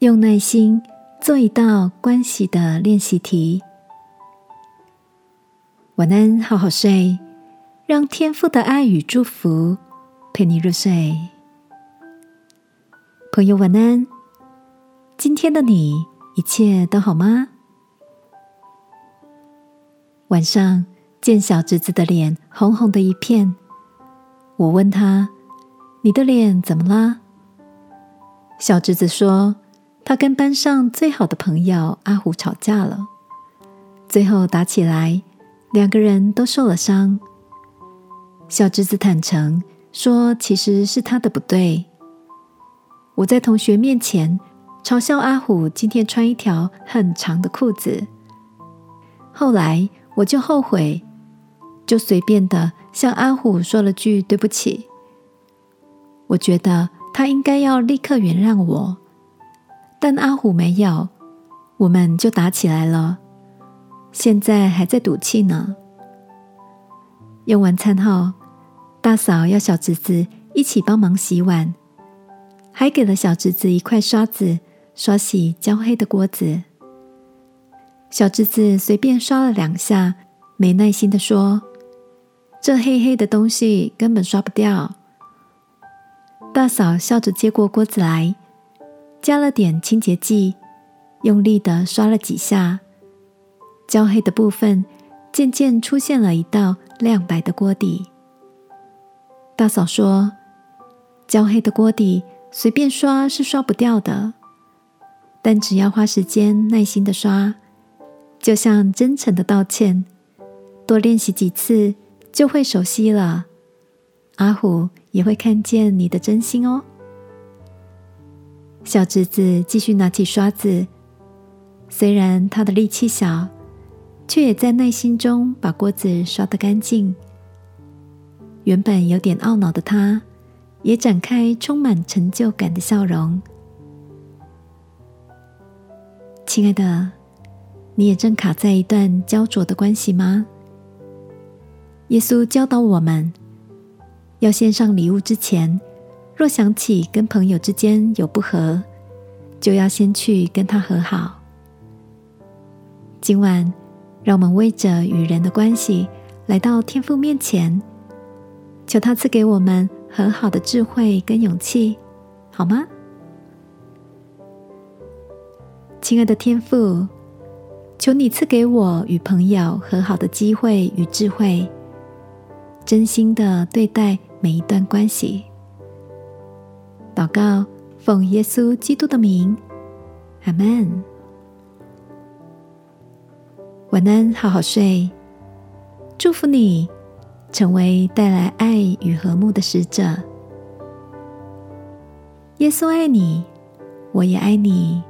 用耐心做一道关系的练习题。晚安，好好睡，让天父的爱与祝福陪你入睡。朋友，晚安。今天的你一切都好吗？晚上见小侄子的脸红红的一片，我问他：“你的脸怎么啦？”小侄子说：“他跟班上最好的朋友阿虎吵架了，最后打起来，两个人都受了伤。”小侄子坦诚说：“其实是他的不对。”我在同学面前嘲笑阿虎今天穿一条很长的裤子，后来我就后悔，就随便的向阿虎说了句对不起。我觉得他应该要立刻原谅我，但阿虎没有，我们就打起来了，现在还在赌气呢。用完餐后，大嫂要小侄子一起帮忙洗碗。还给了小侄子一块刷子，刷洗焦黑的锅子。小侄子随便刷了两下，没耐心的说：“这黑黑的东西根本刷不掉。”大嫂笑着接过锅子来，加了点清洁剂，用力的刷了几下，焦黑的部分渐渐出现了一道亮白的锅底。大嫂说：“焦黑的锅底。”随便刷是刷不掉的，但只要花时间、耐心的刷，就像真诚的道歉，多练习几次就会熟悉了。阿虎也会看见你的真心哦。小侄子继续拿起刷子，虽然他的力气小，却也在耐心中把锅子刷得干净。原本有点懊恼的他。也展开充满成就感的笑容。亲爱的，你也正卡在一段焦灼的关系吗？耶稣教导我们，要献上礼物之前，若想起跟朋友之间有不和，就要先去跟他和好。今晚，让我们为着与人的关系来到天父面前，求他赐给我们。和好的智慧跟勇气，好吗？亲爱的天父，求你赐给我与朋友和好的机会与智慧，真心的对待每一段关系。祷告，奉耶稣基督的名，阿门。晚安，好好睡，祝福你。成为带来爱与和睦的使者。耶稣爱你，我也爱你。